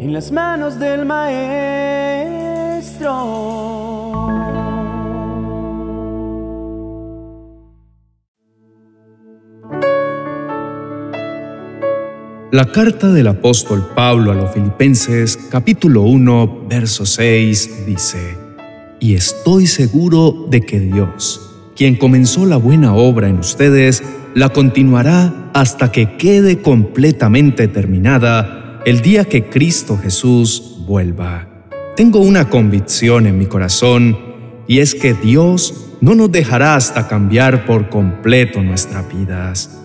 en las manos del Maestro. La carta del apóstol Pablo a los Filipenses, capítulo 1, verso 6, dice, Y estoy seguro de que Dios, quien comenzó la buena obra en ustedes, la continuará hasta que quede completamente terminada el día que Cristo Jesús vuelva. Tengo una convicción en mi corazón y es que Dios no nos dejará hasta cambiar por completo nuestras vidas.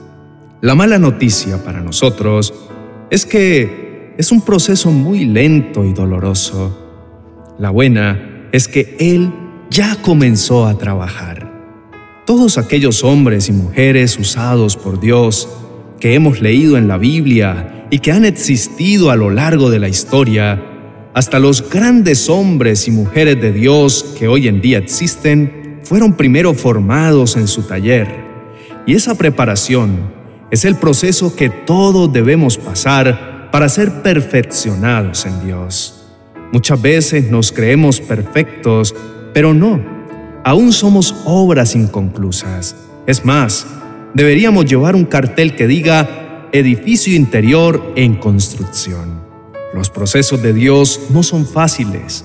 La mala noticia para nosotros es que es un proceso muy lento y doloroso. La buena es que Él ya comenzó a trabajar. Todos aquellos hombres y mujeres usados por Dios que hemos leído en la Biblia y que han existido a lo largo de la historia, hasta los grandes hombres y mujeres de Dios que hoy en día existen, fueron primero formados en su taller. Y esa preparación es el proceso que todos debemos pasar para ser perfeccionados en Dios. Muchas veces nos creemos perfectos, pero no, aún somos obras inconclusas. Es más, deberíamos llevar un cartel que diga edificio interior en construcción. Los procesos de Dios no son fáciles,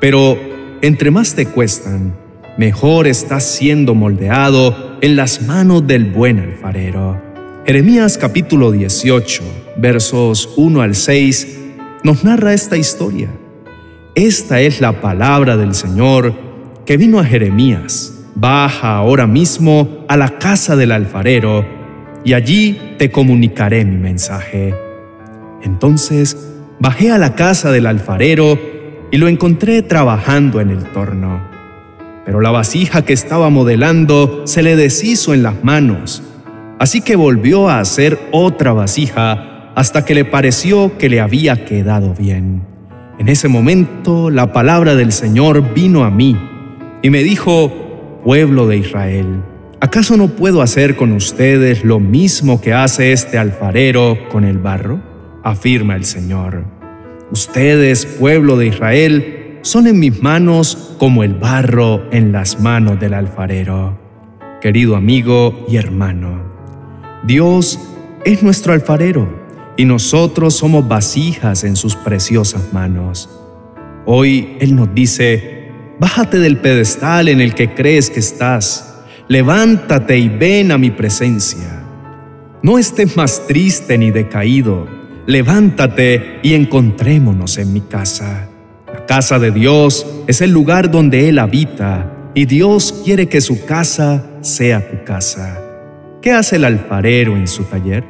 pero entre más te cuestan, mejor estás siendo moldeado en las manos del buen alfarero. Jeremías capítulo 18, versos 1 al 6, nos narra esta historia. Esta es la palabra del Señor que vino a Jeremías. Baja ahora mismo a la casa del alfarero y allí te comunicaré mi mensaje. Entonces bajé a la casa del alfarero y lo encontré trabajando en el torno. Pero la vasija que estaba modelando se le deshizo en las manos Así que volvió a hacer otra vasija hasta que le pareció que le había quedado bien. En ese momento la palabra del Señor vino a mí y me dijo, pueblo de Israel, ¿acaso no puedo hacer con ustedes lo mismo que hace este alfarero con el barro? afirma el Señor. Ustedes, pueblo de Israel, son en mis manos como el barro en las manos del alfarero. Querido amigo y hermano, Dios es nuestro alfarero y nosotros somos vasijas en sus preciosas manos. Hoy Él nos dice, bájate del pedestal en el que crees que estás, levántate y ven a mi presencia. No estés más triste ni decaído, levántate y encontrémonos en mi casa. La casa de Dios es el lugar donde Él habita y Dios quiere que su casa sea tu casa. ¿Qué hace el alfarero en su taller?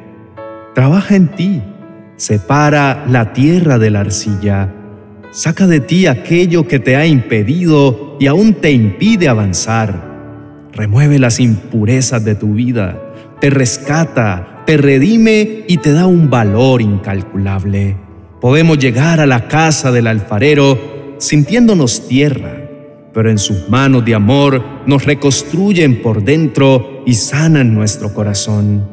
Trabaja en ti, separa la tierra de la arcilla, saca de ti aquello que te ha impedido y aún te impide avanzar, remueve las impurezas de tu vida, te rescata, te redime y te da un valor incalculable. Podemos llegar a la casa del alfarero sintiéndonos tierra, pero en sus manos de amor nos reconstruyen por dentro y sanan nuestro corazón.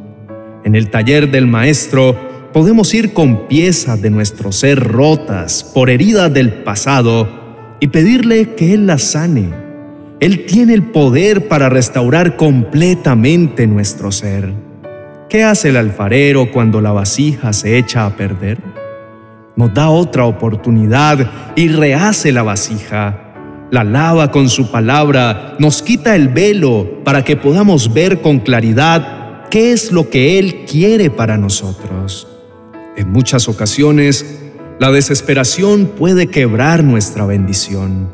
En el taller del Maestro podemos ir con piezas de nuestro ser rotas por heridas del pasado y pedirle que Él las sane. Él tiene el poder para restaurar completamente nuestro ser. ¿Qué hace el alfarero cuando la vasija se echa a perder? Nos da otra oportunidad y rehace la vasija la lava con su palabra, nos quita el velo para que podamos ver con claridad qué es lo que Él quiere para nosotros. En muchas ocasiones, la desesperación puede quebrar nuestra bendición.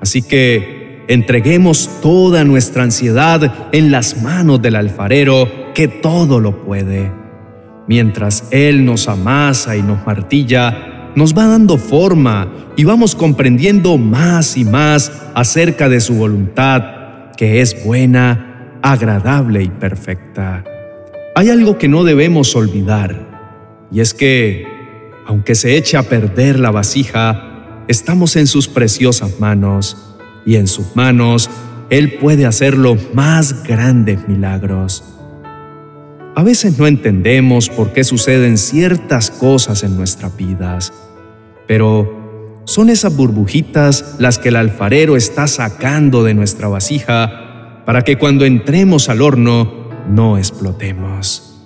Así que entreguemos toda nuestra ansiedad en las manos del alfarero que todo lo puede. Mientras Él nos amasa y nos martilla, nos va dando forma y vamos comprendiendo más y más acerca de su voluntad, que es buena, agradable y perfecta. Hay algo que no debemos olvidar, y es que, aunque se eche a perder la vasija, estamos en sus preciosas manos, y en sus manos Él puede hacer los más grandes milagros. A veces no entendemos por qué suceden ciertas cosas en nuestras vidas. Pero son esas burbujitas las que el alfarero está sacando de nuestra vasija para que cuando entremos al horno no explotemos.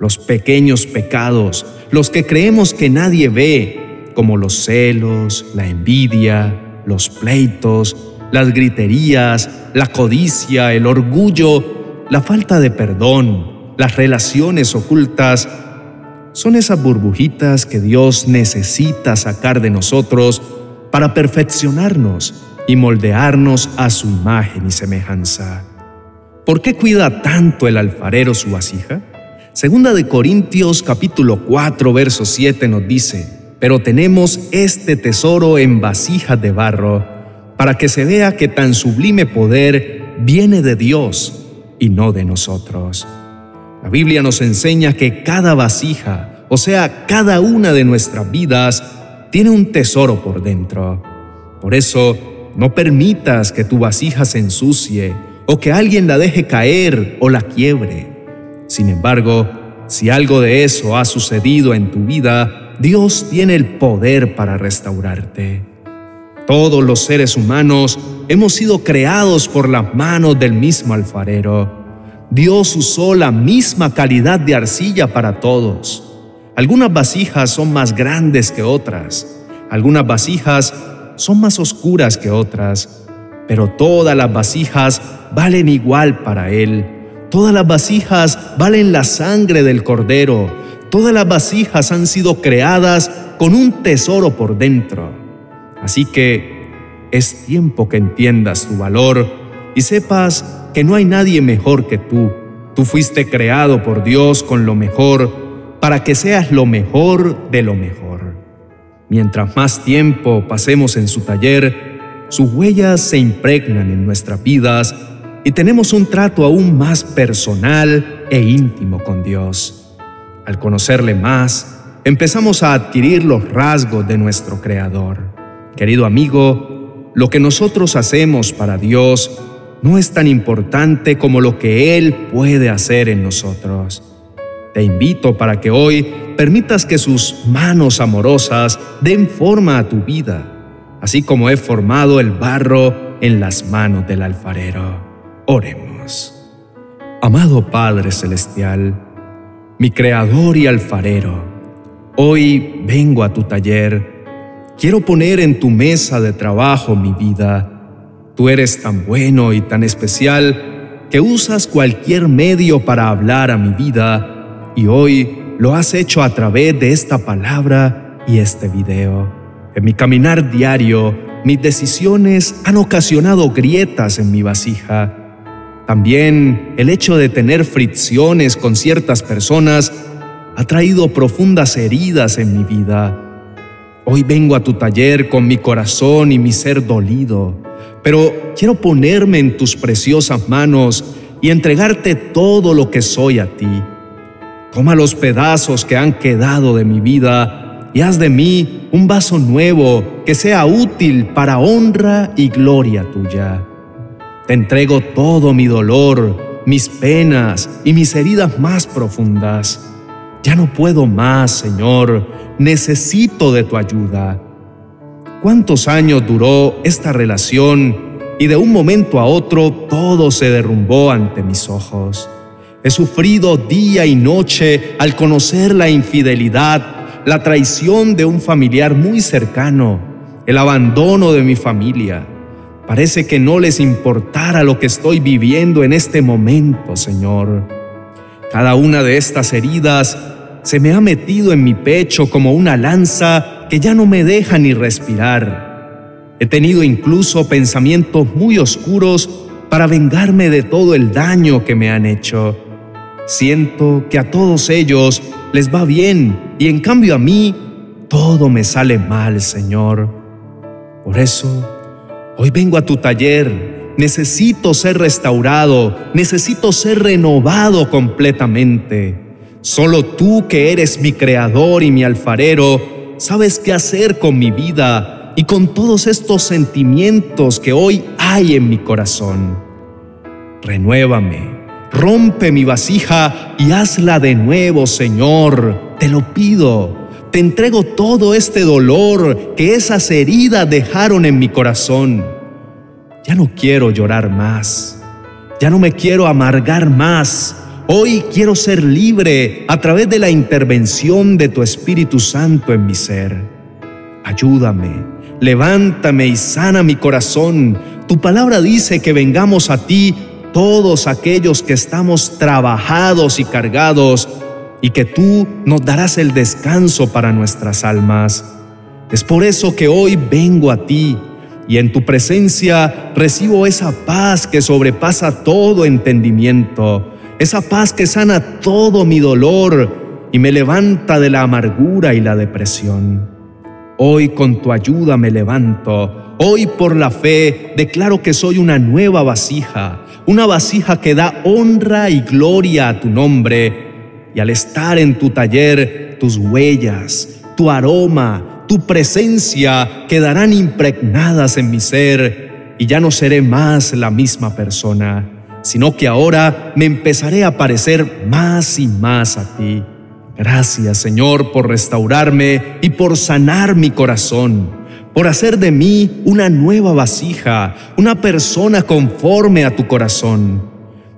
Los pequeños pecados, los que creemos que nadie ve, como los celos, la envidia, los pleitos, las griterías, la codicia, el orgullo, la falta de perdón, las relaciones ocultas, son esas burbujitas que Dios necesita sacar de nosotros para perfeccionarnos y moldearnos a su imagen y semejanza. ¿Por qué cuida tanto el alfarero su vasija? Segunda de Corintios capítulo 4 verso 7 nos dice, pero tenemos este tesoro en vasijas de barro, para que se vea que tan sublime poder viene de Dios y no de nosotros. La Biblia nos enseña que cada vasija, o sea, cada una de nuestras vidas, tiene un tesoro por dentro. Por eso, no permitas que tu vasija se ensucie o que alguien la deje caer o la quiebre. Sin embargo, si algo de eso ha sucedido en tu vida, Dios tiene el poder para restaurarte. Todos los seres humanos hemos sido creados por las manos del mismo alfarero. Dios usó la misma calidad de arcilla para todos. Algunas vasijas son más grandes que otras. Algunas vasijas son más oscuras que otras. Pero todas las vasijas valen igual para Él. Todas las vasijas valen la sangre del cordero Todas las vasijas han sido creadas con un tesoro por dentro. Así que es tiempo que entiendas tu valor y sepas que no hay nadie mejor que tú. Tú fuiste creado por Dios con lo mejor para que seas lo mejor de lo mejor. Mientras más tiempo pasemos en su taller, sus huellas se impregnan en nuestras vidas y tenemos un trato aún más personal e íntimo con Dios. Al conocerle más, empezamos a adquirir los rasgos de nuestro Creador. Querido amigo, lo que nosotros hacemos para Dios no es tan importante como lo que Él puede hacer en nosotros. Te invito para que hoy permitas que sus manos amorosas den forma a tu vida, así como he formado el barro en las manos del alfarero. Oremos. Amado Padre Celestial, mi creador y alfarero, hoy vengo a tu taller. Quiero poner en tu mesa de trabajo mi vida. Tú eres tan bueno y tan especial que usas cualquier medio para hablar a mi vida y hoy lo has hecho a través de esta palabra y este video. En mi caminar diario, mis decisiones han ocasionado grietas en mi vasija también el hecho de tener fricciones con ciertas personas ha traído profundas heridas en mi vida. Hoy vengo a tu taller con mi corazón y mi ser dolido, pero quiero ponerme en tus preciosas manos y entregarte todo lo que soy a ti. Toma los pedazos que han quedado de mi vida y haz de mí un vaso nuevo que sea útil para honra y gloria tuya. Te entrego todo mi dolor, mis penas y mis heridas más profundas. Ya no puedo más, Señor, necesito de tu ayuda. ¿Cuántos años duró esta relación y de un momento a otro todo se derrumbó ante mis ojos? He sufrido día y noche al conocer la infidelidad, la traición de un familiar muy cercano, el abandono de mi familia Parece que no les importara lo que estoy viviendo en este momento, Señor. Cada una de estas heridas se me ha metido en mi pecho como una lanza que ya no me deja ni respirar. He tenido incluso pensamientos muy oscuros para vengarme de todo el daño que me han hecho. Siento que a todos ellos les va bien y en cambio a mí todo me sale mal, Señor. Por eso Hoy vengo a tu taller, necesito ser restaurado, necesito ser renovado completamente. Solo tú que eres mi creador y mi alfarero, sabes qué hacer con mi vida y con todos estos sentimientos que hoy hay en mi corazón. Renuévame, rompe mi vasija y hazla de nuevo, Señor, te lo pido te entrego todo este dolor que esas heridas dejaron en mi corazón. Ya no quiero llorar más, ya no me quiero amargar más. Hoy quiero ser libre a través de la intervención de tu Espíritu Santo en mi ser. Ayúdame, levántame y sana mi corazón. Tu palabra dice que vengamos a ti todos aquellos que estamos trabajados y cargados y que tú nos darás el descanso para nuestras almas. Es por eso que hoy vengo a ti y en tu presencia recibo esa paz que sobrepasa todo entendimiento, esa paz que sana todo mi dolor y me levanta de la amargura y la depresión. Hoy con tu ayuda me levanto, hoy por la fe declaro que soy una nueva vasija, una vasija que da honra y gloria a tu nombre. Y al estar en tu taller, tus huellas, tu aroma, tu presencia quedarán impregnadas en mi ser y ya no seré más la misma persona, sino que ahora me empezaré a parecer más y más a ti. Gracias Señor por restaurarme y por sanar mi corazón, por hacer de mí una nueva vasija, una persona conforme a tu corazón.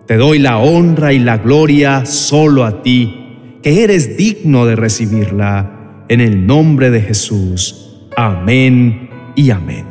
Te doy la honra y la gloria solo a ti, que eres digno de recibirla. En el nombre de Jesús. Amén y amén.